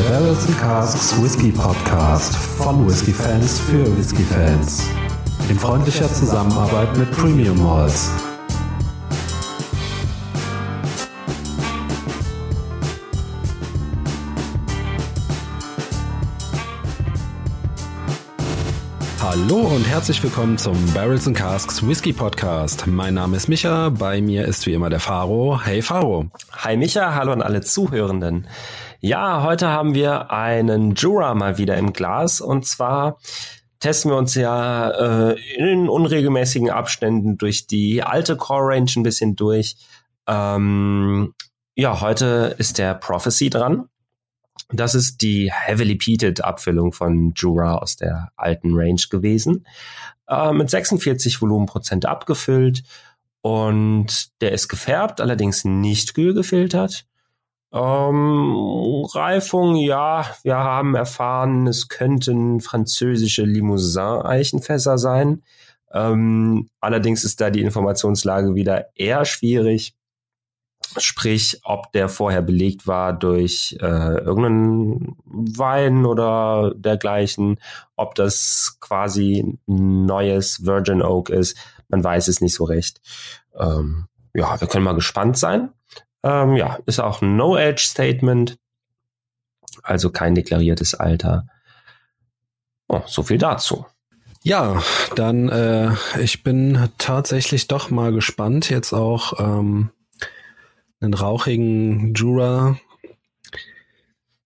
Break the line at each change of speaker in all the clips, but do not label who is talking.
Der Barrels and Casks Whisky Podcast von Whisky Fans für Whisky Fans. In freundlicher Zusammenarbeit mit Premium Malls. Hallo und herzlich willkommen zum Barrels and Casks Whisky Podcast. Mein Name ist Micha, bei mir ist wie immer der Faro. Hey Faro.
Hi Micha, hallo an alle Zuhörenden. Ja, heute haben wir einen Jura mal wieder im Glas und zwar testen wir uns ja äh, in unregelmäßigen Abständen durch die alte Core Range ein bisschen durch. Ähm, ja, heute ist der Prophecy dran. Das ist die Heavily Peated Abfüllung von Jura aus der alten Range gewesen. Äh, mit 46 Volumenprozent abgefüllt. Und der ist gefärbt, allerdings nicht kühl gefiltert. Ähm, Reifung, ja, wir haben erfahren, es könnten französische Limousin-Eichenfässer sein. Ähm, allerdings ist da die Informationslage wieder eher schwierig. Sprich, ob der vorher belegt war durch äh, irgendeinen Wein oder dergleichen, ob das quasi neues Virgin Oak ist, man weiß es nicht so recht. Ähm, ja, wir können mal gespannt sein. Ähm, ja, ist auch ein No-Age-Statement, also kein deklariertes Alter. Oh, so viel dazu.
Ja, dann äh, ich bin tatsächlich doch mal gespannt, jetzt auch ähm, einen rauchigen Jura.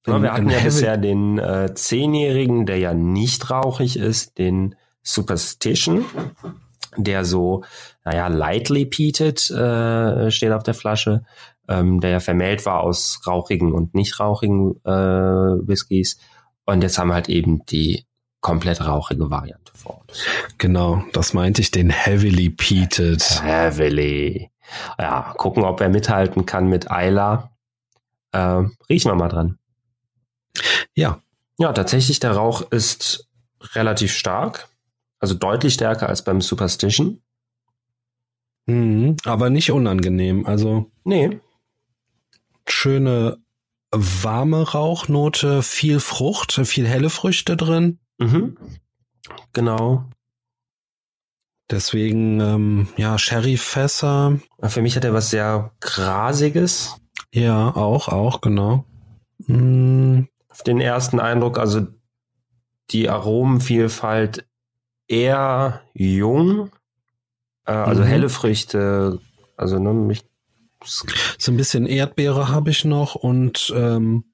Ja, wir hatten ja bisher den äh, Zehnjährigen, der ja nicht rauchig ist, den Superstition, der so, naja, lightly peated äh, steht auf der Flasche, ähm, der ja vermählt war aus rauchigen und nicht rauchigen äh, Whiskys. Und jetzt haben wir halt eben die komplett rauchige Variante vor uns.
Genau, das meinte ich, den heavily peated.
Heavily ja, gucken, ob er mithalten kann mit Ayla. Äh, riechen wir mal dran.
Ja.
Ja, tatsächlich, der Rauch ist relativ stark. Also deutlich stärker als beim Superstition.
Mhm, aber nicht unangenehm. Also.
Nee.
Schöne warme Rauchnote, viel Frucht, viel helle Früchte drin.
Mhm. Genau.
Deswegen, ähm, ja, Sherry-Fässer.
Für mich hat er was sehr Grasiges.
Ja, auch, auch, genau. Mm.
Auf den ersten Eindruck, also die Aromenvielfalt eher jung, äh, also mhm. helle Früchte, also ne, mich
so ein bisschen Erdbeere habe ich noch und ähm,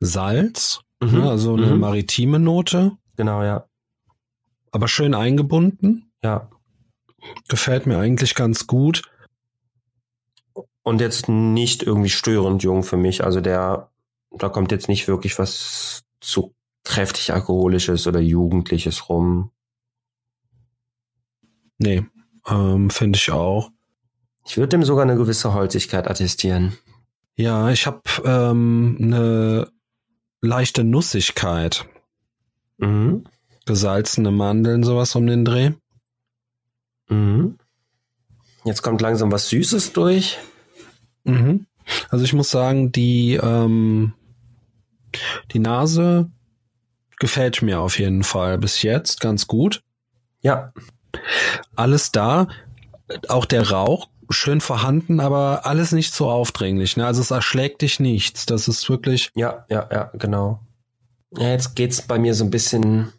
Salz, mhm. ne, also eine mhm. maritime Note.
Genau, ja.
Aber schön eingebunden.
Ja.
Gefällt mir eigentlich ganz gut.
Und jetzt nicht irgendwie störend jung für mich. Also der, da kommt jetzt nicht wirklich was zu kräftig alkoholisches oder jugendliches rum.
Nee, ähm, finde ich auch.
Ich würde dem sogar eine gewisse Holzigkeit attestieren.
Ja, ich habe ähm, eine leichte Nussigkeit.
Mhm.
Gesalzene Mandeln, sowas um den Dreh.
Mhm. Jetzt kommt langsam was Süßes durch.
Mhm. Also ich muss sagen, die, ähm, die Nase gefällt mir auf jeden Fall bis jetzt ganz gut.
Ja.
Alles da. Auch der Rauch schön vorhanden, aber alles nicht so aufdringlich. Ne? Also es erschlägt dich nichts. Das ist wirklich.
Ja, ja, ja, genau. Ja, jetzt geht's bei mir so ein bisschen,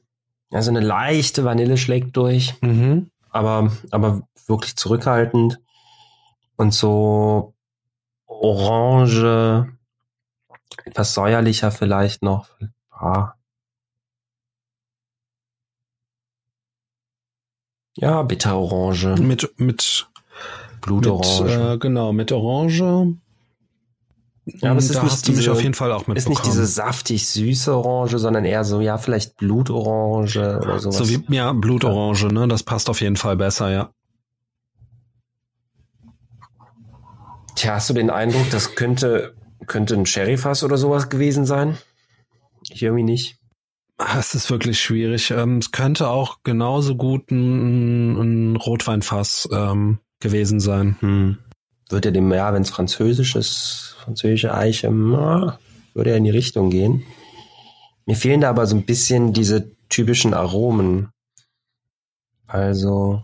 also eine leichte Vanille schlägt durch.
Mhm
aber, aber wirklich zurückhaltend und so orange, etwas säuerlicher vielleicht noch. Ah. Ja, bitterorange.
Mit, mit
Blutorange.
Mit, äh, genau, mit Orange.
Ja, aber es ist
da
nicht
hast du
diese,
mich auf jeden Fall auch mitbekommen.
Ist nicht diese saftig süße Orange, sondern eher so, ja, vielleicht Blutorange oder sowas.
So wie, ja, Blutorange, ne? Das passt auf jeden Fall besser, ja.
Tja, hast du den Eindruck, das könnte, könnte ein Sherryfass oder sowas gewesen sein? Ich irgendwie nicht.
Es ist wirklich schwierig. Ähm, es könnte auch genauso gut ein, ein Rotweinfass ähm, gewesen sein.
Hm. Wird ja dem, ja, wenn es französisch ist, französische Eiche, würde er in die Richtung gehen. Mir fehlen da aber so ein bisschen diese typischen Aromen. Also.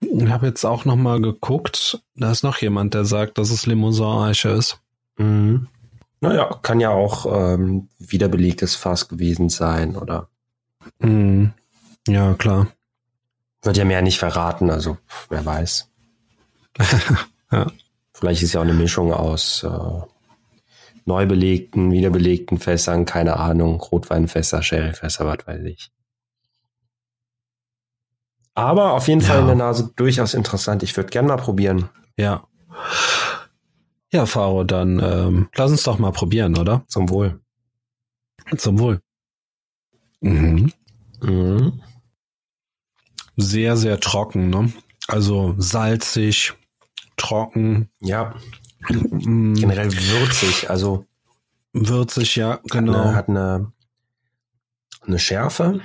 Ich habe jetzt auch noch mal geguckt. Da ist noch jemand, der sagt, dass es Limousin-Eiche ist.
Mhm. Naja, kann ja auch ähm, wiederbelegtes Fass gewesen sein, oder?
Mhm. Ja, klar.
Wird ja mehr nicht verraten, also wer weiß.
ja.
Vielleicht ist ja auch eine Mischung aus äh, neu belegten, wiederbelegten Fässern, keine Ahnung, Rotweinfässer, Sherryfässer, was weiß ich. Aber auf jeden ja. Fall in der Nase durchaus interessant. Ich würde gerne mal probieren.
Ja. Ja, Faro, dann ähm, lass uns doch mal probieren, oder?
Zum Wohl.
Zum Wohl. Mhm. Mhm. Sehr, sehr trocken, ne? Also salzig, trocken.
Ja. Mhm. Generell würzig, also.
Würzig, ja, genau.
Hat eine, hat eine, eine Schärfe.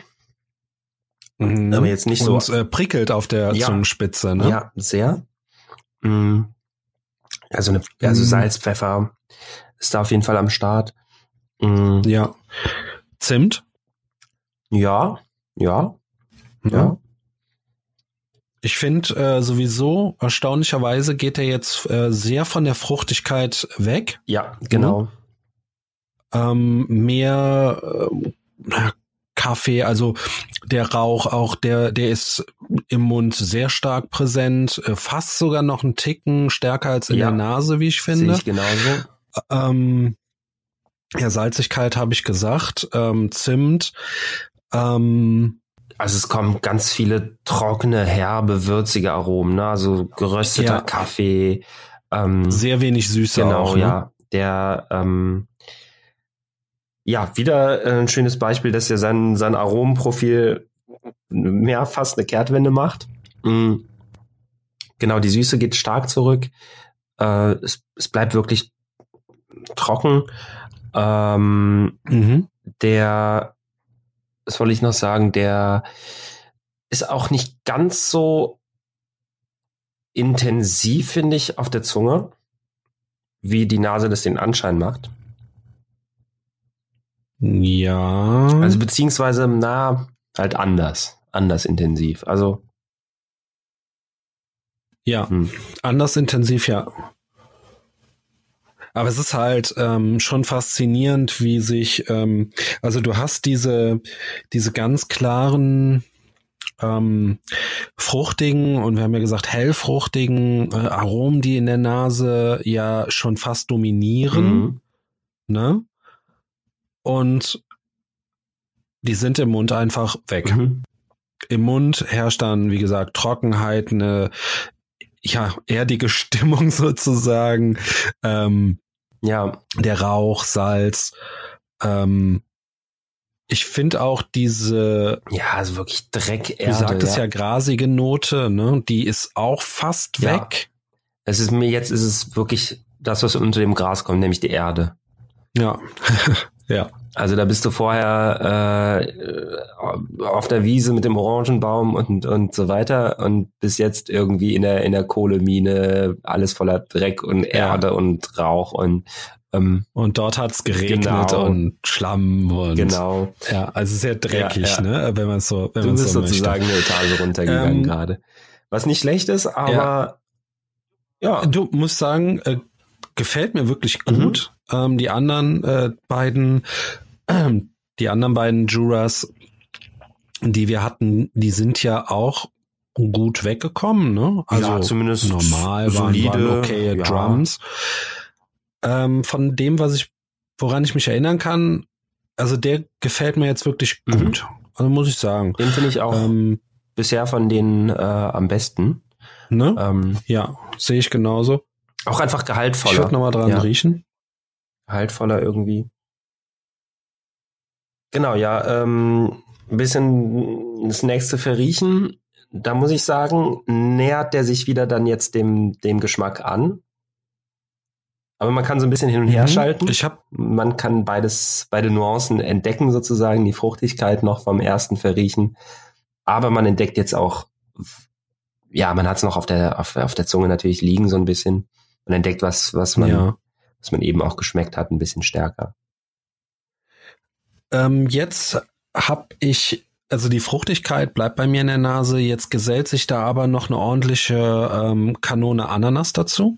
Mhm. Aber jetzt nicht Und,
so. äh, prickelt auf der ja. Zungenspitze, ne?
Ja, sehr. Mhm. Also, eine, also mhm. Salz, Pfeffer ist da auf jeden Fall am Start.
Mhm. Ja. Zimt?
Ja, ja, mhm. ja.
Ich finde äh, sowieso, erstaunlicherweise geht er jetzt äh, sehr von der Fruchtigkeit weg.
Ja, genau. Mhm.
Ähm, mehr äh, Kaffee, also der Rauch auch, der, der ist im Mund sehr stark präsent, äh, fast sogar noch einen Ticken stärker als in ja, der Nase, wie ich finde. Sehe
ich genauso.
Ähm, ja, Salzigkeit habe ich gesagt, ähm, Zimt. Ähm,
also es kommen ganz viele trockene, herbe, würzige Aromen, ne? Also gerösteter ja. Kaffee.
Ähm, Sehr wenig Süße
genau,
auch. Ne?
ja. Der ähm, ja, wieder äh, ein schönes Beispiel, dass er sein, sein Aromenprofil mehr fast eine Kehrtwende macht. Mhm. Genau, die Süße geht stark zurück. Äh, es, es bleibt wirklich trocken. Ähm, mhm. Der, was soll ich noch sagen, der ist auch nicht ganz so intensiv, finde ich, auf der Zunge, wie die Nase das den Anschein macht.
Ja.
Also beziehungsweise, na, halt anders. Anders intensiv. Also.
Ja, hm. anders intensiv, ja. Aber es ist halt ähm, schon faszinierend, wie sich, ähm, also du hast diese, diese ganz klaren ähm, fruchtigen und wir haben ja gesagt hellfruchtigen äh, Aromen, die in der Nase ja schon fast dominieren. Mhm. Ne? und die sind im Mund einfach weg. Mhm. Im Mund herrscht dann, wie gesagt, Trockenheit, eine ja, erdige Stimmung sozusagen. Ähm,
ja.
Der Rauch, Salz. Ähm, ich finde auch diese.
Ja, also wirklich Dreck.
Du sagtest ja. ja grasige Note, ne? Die ist auch fast ja. weg.
Es ist mir jetzt ist es wirklich das, was unter dem Gras kommt, nämlich die Erde.
Ja. ja.
Also da bist du vorher äh, auf der Wiese mit dem Orangenbaum und und so weiter und bis jetzt irgendwie in der in der Kohlemine alles voller Dreck und Erde ja. und Rauch und
ähm, und dort hat's geregnet genau. und Schlamm und
genau
ja also sehr dreckig ja, ja. ne wenn man so wenn
du
man
bist
so
sozusagen eine Etage runtergegangen ähm, gerade was nicht schlecht ist aber
ja, du musst sagen äh, gefällt mir wirklich gut. Mhm. Ähm, die anderen äh, beiden, äh, die anderen beiden Juras, die wir hatten, die sind ja auch gut weggekommen, ne?
Also ja, zumindest
normal solide, waren, waren okay ja. Drums. Ähm, von dem, was ich, woran ich mich erinnern kann, also der gefällt mir jetzt wirklich mhm. gut. Also muss ich sagen.
Den finde ich auch ähm, bisher von denen äh, am besten.
Ne? Ähm, ja, sehe ich genauso.
Auch einfach gehaltvoller.
Ich würde nochmal dran ja. riechen.
Gehaltvoller irgendwie. Genau, ja, ähm, ein bisschen das nächste verriechen. Da muss ich sagen, nähert der sich wieder dann jetzt dem, dem Geschmack an. Aber man kann so ein bisschen hin und her mhm. schalten.
Ich hab
man kann beides, beide Nuancen entdecken sozusagen, die Fruchtigkeit noch vom ersten Verriechen. Aber man entdeckt jetzt auch, ja, man hat es noch auf der, auf, auf der Zunge natürlich liegen so ein bisschen und entdeckt was, was man, ja. was man eben auch geschmeckt hat, ein bisschen stärker.
Ähm, jetzt habe ich, also die Fruchtigkeit bleibt bei mir in der Nase. Jetzt gesellt sich da aber noch eine ordentliche ähm, Kanone Ananas dazu.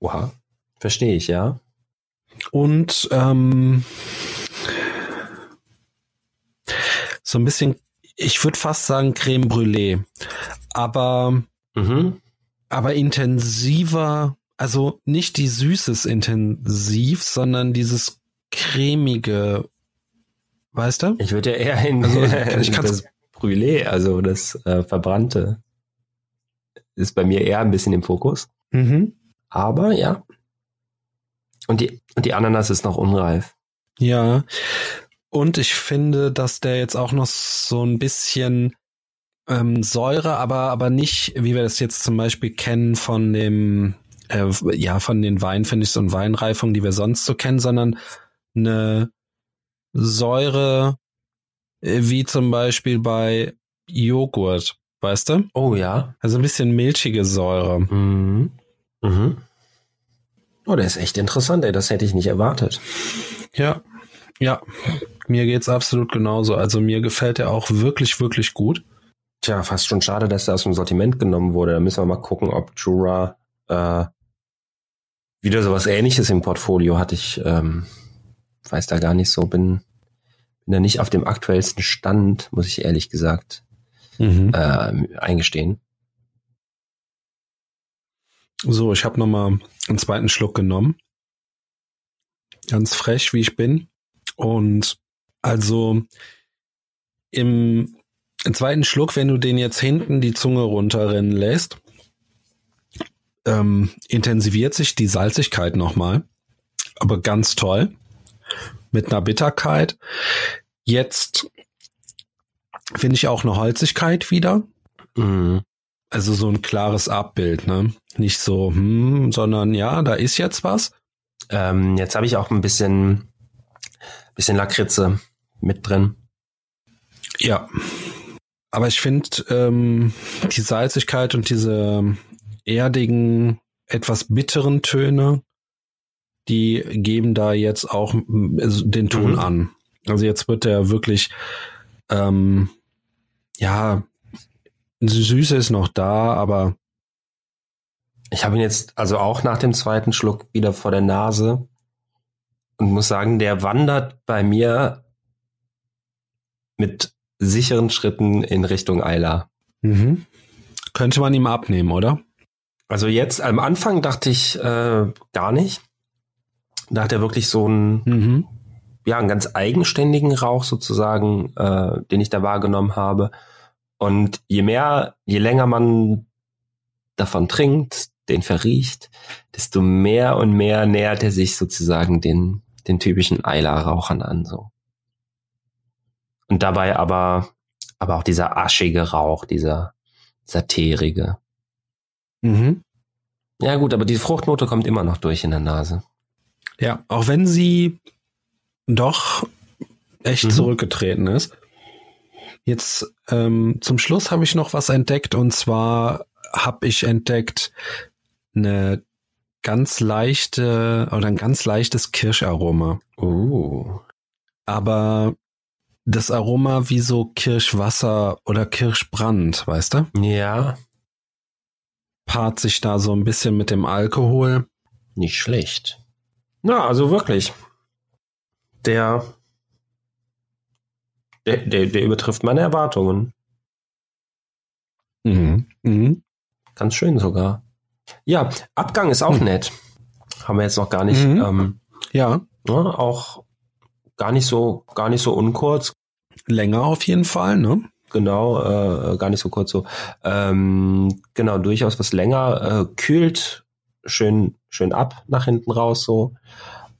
Oha. Verstehe ich, ja.
Und ähm, so ein bisschen, ich würde fast sagen Creme Brûlée. Aber,
Mhm.
aber intensiver, also nicht die Süßes intensiv, sondern dieses cremige, weißt du?
Ich würde ja eher in,
Also,
in
ich
das Brûlée, also das äh, Verbrannte, ist bei mir eher ein bisschen im Fokus.
Mhm.
Aber ja. Und die, und die Ananas ist noch unreif.
Ja. Und ich finde, dass der jetzt auch noch so ein bisschen ähm, Säure, aber, aber nicht, wie wir das jetzt zum Beispiel kennen von dem, äh, ja, von den Weinfinishes und Weinreifungen, die wir sonst so kennen, sondern eine Säure, äh, wie zum Beispiel bei Joghurt, weißt du?
Oh ja.
Also ein bisschen milchige Säure.
Mhm. Mhm. Oh, der ist echt interessant, ey. Das hätte ich nicht erwartet.
Ja, ja. Mir geht's absolut genauso. Also mir gefällt er auch wirklich, wirklich gut.
Tja, fast schon schade, dass der aus dem Sortiment genommen wurde. Da müssen wir mal gucken, ob Jura äh, wieder sowas ähnliches im Portfolio hat. Ich ähm, weiß da gar nicht so, bin, bin da nicht auf dem aktuellsten Stand, muss ich ehrlich gesagt
Mhm.
äh, eingestehen.
So, ich habe noch mal einen zweiten Schluck genommen. Ganz frech, wie ich bin. Und also im, im zweiten Schluck, wenn du den jetzt hinten die Zunge runterrennen lässt, ähm, intensiviert sich die Salzigkeit nochmal. Aber ganz toll. Mit einer Bitterkeit. Jetzt finde ich auch eine Holzigkeit wieder.
Mhm.
Also so ein klares Abbild, ne? Nicht so, hm, sondern ja, da ist jetzt was.
Ähm, jetzt habe ich auch ein bisschen, bisschen Lakritze mit drin.
Ja. Aber ich finde, ähm, die Salzigkeit und diese erdigen, etwas bitteren Töne, die geben da jetzt auch also den Ton
Mhm.
an. Also jetzt wird der wirklich, ähm, ja, Süße ist noch da, aber
Ich habe ihn jetzt also auch nach dem zweiten Schluck wieder vor der Nase und muss sagen, der wandert bei mir mit sicheren Schritten in Richtung Eiler.
mhm. könnte man ihm abnehmen, oder?
Also jetzt am Anfang dachte ich äh, gar nicht. Da hat er wirklich so einen,
Mhm.
ja, einen ganz eigenständigen Rauch sozusagen, äh, den ich da wahrgenommen habe. Und je mehr, je länger man davon trinkt, den verriecht, desto mehr und mehr nähert er sich sozusagen den, den typischen Eiler-Rauchern an, so. Und dabei aber, aber auch dieser aschige Rauch, dieser, dieser teerige.
Mhm.
Ja gut, aber die Fruchtnote kommt immer noch durch in der Nase.
Ja, auch wenn sie doch echt
Mhm.
zurückgetreten ist. Jetzt ähm, zum Schluss habe ich noch was entdeckt und zwar habe ich entdeckt eine ganz leichte oder ein ganz leichtes Kirscharoma.
Uh.
Aber das Aroma wie so Kirschwasser oder Kirschbrand, weißt du?
Ja,
Paart sich da so ein bisschen mit dem Alkohol.
nicht schlecht. Na, also wirklich. Der, der, der, der übertrifft meine Erwartungen.
Mhm. Mhm.
Ganz schön sogar. Ja, Abgang ist auch
Hm.
nett. Haben wir jetzt noch gar nicht,
Mhm.
ähm,
Ja,
ne, auch gar nicht so, gar nicht so unkurz.
länger auf jeden Fall, ne?
Genau, äh, gar nicht so kurz so. Ähm, genau, durchaus was länger. Äh, kühlt schön, schön ab nach hinten raus so.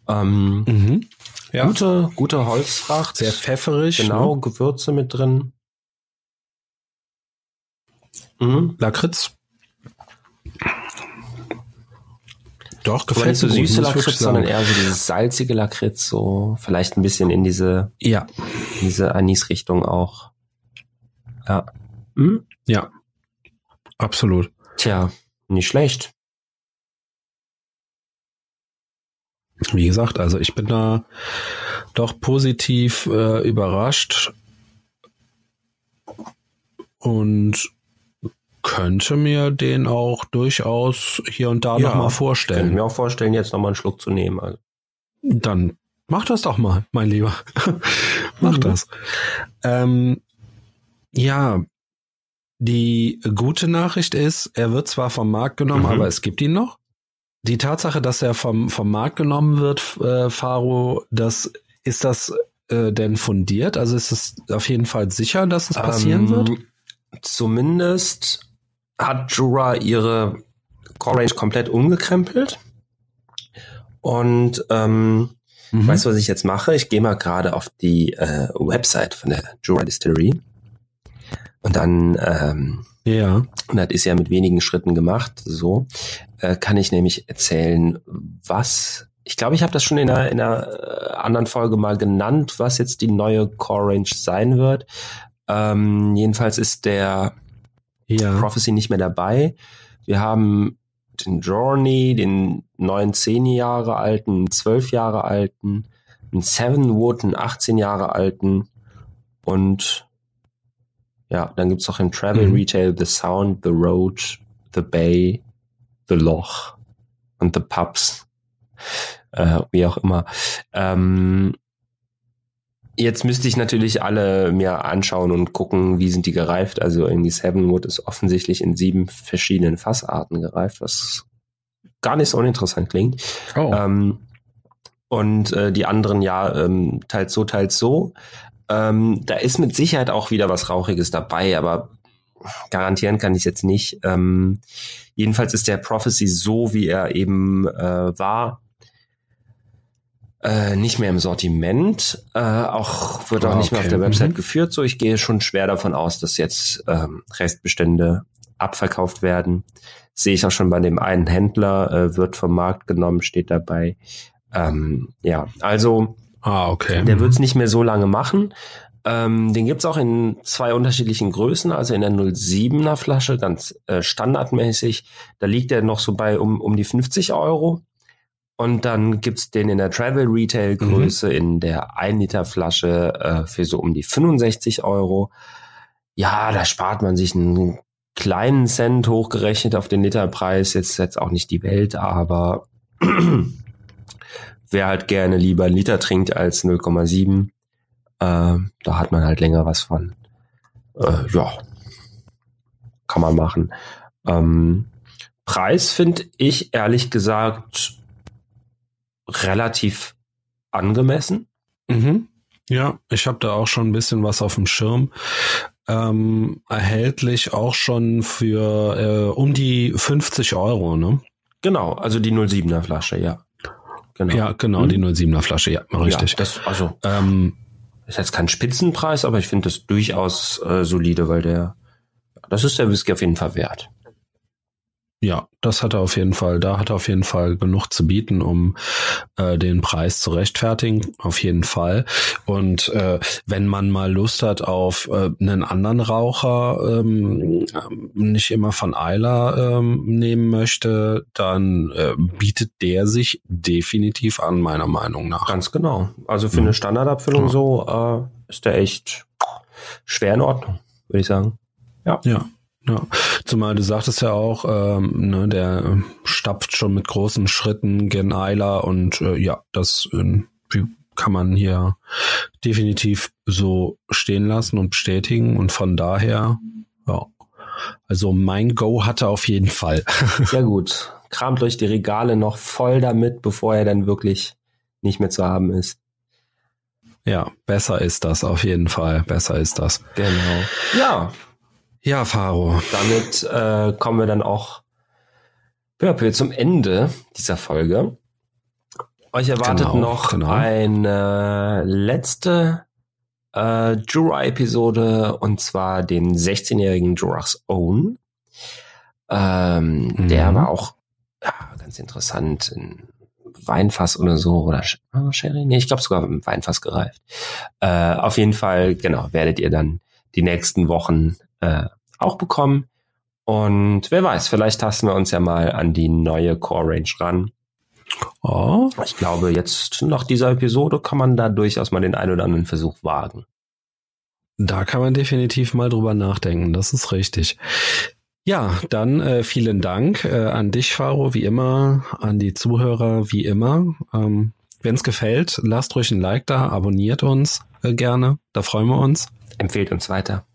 Ähm,
Mhm. Ja.
Gute, gute Holzfracht.
Sehr pfefferig.
Genau,
Ne?
Gewürze mit drin. Mhm.
Lakritz. Doch, gefällt
nicht so
mir gut,
süße Lakritz, sondern eher so dieses salzige Lakritz, so vielleicht ein bisschen in diese,
Ja,
in diese Anis-Richtung auch. Ja. Hm?
ja. Absolut.
Tja, nicht schlecht.
wie gesagt, also ich bin da doch positiv äh, überrascht und könnte mir den auch durchaus hier und da ja, nochmal vorstellen. Könnte
mir auch vorstellen, jetzt nochmal einen Schluck zu nehmen. Also.
Dann mach das doch mal, mein Lieber. mach mhm. das. Ähm, ja, die gute Nachricht ist, er wird zwar vom Markt genommen, mhm. aber es gibt ihn noch. Die Tatsache, dass er vom, vom Markt genommen wird, äh, Faro, das, ist das äh, denn fundiert? Also ist es auf jeden Fall sicher, dass es passieren ähm, wird?
Zumindest hat Jura ihre Core Range komplett umgekrempelt. Und ähm, mhm. weißt du, was ich jetzt mache? Ich gehe mal gerade auf die äh, Website von der Jura Distillery. Und dann, ähm, ja. Und das ist ja mit wenigen Schritten gemacht. So äh, kann ich nämlich erzählen, was. Ich glaube, ich habe das schon in einer, in einer äh, anderen Folge mal genannt, was jetzt die neue Core Range sein wird. Ähm, jedenfalls ist der ja. Prophecy nicht mehr dabei. Wir haben den Journey, den neuen zehn Jahre alten, zwölf Jahre alten, einen Sevenwood, einen 18 Jahre alten und ja, dann gibt's noch im Travel mhm. Retail The Sound, The Road, The Bay, The Loch und The Pubs. Äh, wie auch immer. Ähm, jetzt müsste ich natürlich alle mir anschauen und gucken, wie sind die gereift. Also irgendwie Sevenwood ist offensichtlich in sieben verschiedenen Fassarten gereift, was gar nicht so uninteressant klingt. Oh. Ähm, und äh, die anderen ja ähm, teils so, teils so. Ähm, da ist mit Sicherheit auch wieder was Rauchiges dabei, aber garantieren kann ich jetzt nicht. Ähm, jedenfalls ist der Prophecy so, wie er eben äh, war, äh, nicht mehr im Sortiment. Äh, auch wird auch okay. nicht mehr auf der Website mhm. geführt. So, ich gehe schon schwer davon aus, dass jetzt ähm, Restbestände abverkauft werden. Sehe ich auch schon bei dem einen Händler, äh, wird vom Markt genommen, steht dabei. Ähm, ja, also
Ah, okay.
Der wird es nicht mehr so lange machen. Ähm, den gibt's auch in zwei unterschiedlichen Größen, also in der 07er Flasche, ganz äh, standardmäßig. Da liegt er noch so bei um, um die 50 Euro. Und dann gibt's den in der Travel Retail Größe mhm. in der 1 Liter Flasche äh, für so um die 65 Euro. Ja, da spart man sich einen kleinen Cent hochgerechnet auf den Literpreis. Jetzt jetzt auch nicht die Welt, aber wer halt gerne lieber einen Liter trinkt als 0,7, äh, da hat man halt länger was von. Äh, ja, kann man machen. Ähm, Preis finde ich ehrlich gesagt relativ angemessen.
Mhm. Ja, ich habe da auch schon ein bisschen was auf dem Schirm. Ähm, erhältlich auch schon für äh, um die 50 Euro, ne?
Genau, also die 07er Flasche, ja.
Genau. Ja, genau, hm? die 07er Flasche, ja, richtig. Ja,
das, also, ähm, ist jetzt kein Spitzenpreis, aber ich finde das durchaus äh, solide, weil der, das ist der Whisky auf jeden Fall wert.
Ja, das hat er auf jeden Fall. Da hat er auf jeden Fall genug zu bieten, um äh, den Preis zu rechtfertigen. Auf jeden Fall. Und äh, wenn man mal Lust hat auf äh, einen anderen Raucher, ähm, nicht immer von Eiler ähm, nehmen möchte, dann äh, bietet der sich definitiv an, meiner Meinung nach.
Ganz genau. Also für mhm. eine Standardabfüllung ja. so äh, ist der echt schwer in Ordnung, würde ich sagen.
Ja. Ja. Ja, zumal du sagtest ja auch, ähm, ne, der stapft schon mit großen Schritten gen Eiler und äh, ja, das äh, kann man hier definitiv so stehen lassen und bestätigen und von daher, ja, also mein Go hatte auf jeden Fall.
Sehr gut. Kramt euch die Regale noch voll damit, bevor er dann wirklich nicht mehr zu haben ist.
Ja, besser ist das auf jeden Fall. Besser ist das.
Genau. Ja,
ja, Faro.
Damit äh, kommen wir dann auch zum Ende dieser Folge. Euch erwartet genau, noch genau. eine letzte äh, Jura-Episode und zwar den 16-jährigen Jurach's Own. Ähm, mhm. Der war auch ja, ganz interessant in Weinfass oder so oder oh, Sherry, nee, ich glaube sogar im Weinfass gereift. Äh, auf jeden Fall, genau, werdet ihr dann die nächsten Wochen äh, auch bekommen. Und wer weiß, vielleicht tasten wir uns ja mal an die neue Core Range ran. Oh. Ich glaube, jetzt nach dieser Episode kann man da durchaus mal den einen oder anderen Versuch wagen.
Da kann man definitiv mal drüber nachdenken, das ist richtig. Ja, dann äh, vielen Dank äh, an dich, Faro, wie immer, an die Zuhörer, wie immer. Ähm, Wenn es gefällt, lasst ruhig ein Like da, abonniert uns äh, gerne, da freuen wir uns.
Empfehlt uns weiter.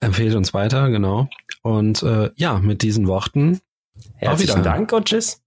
Empfehlt uns weiter, genau. Und äh, ja, mit diesen Worten.
Herzlichen Dank und tschüss.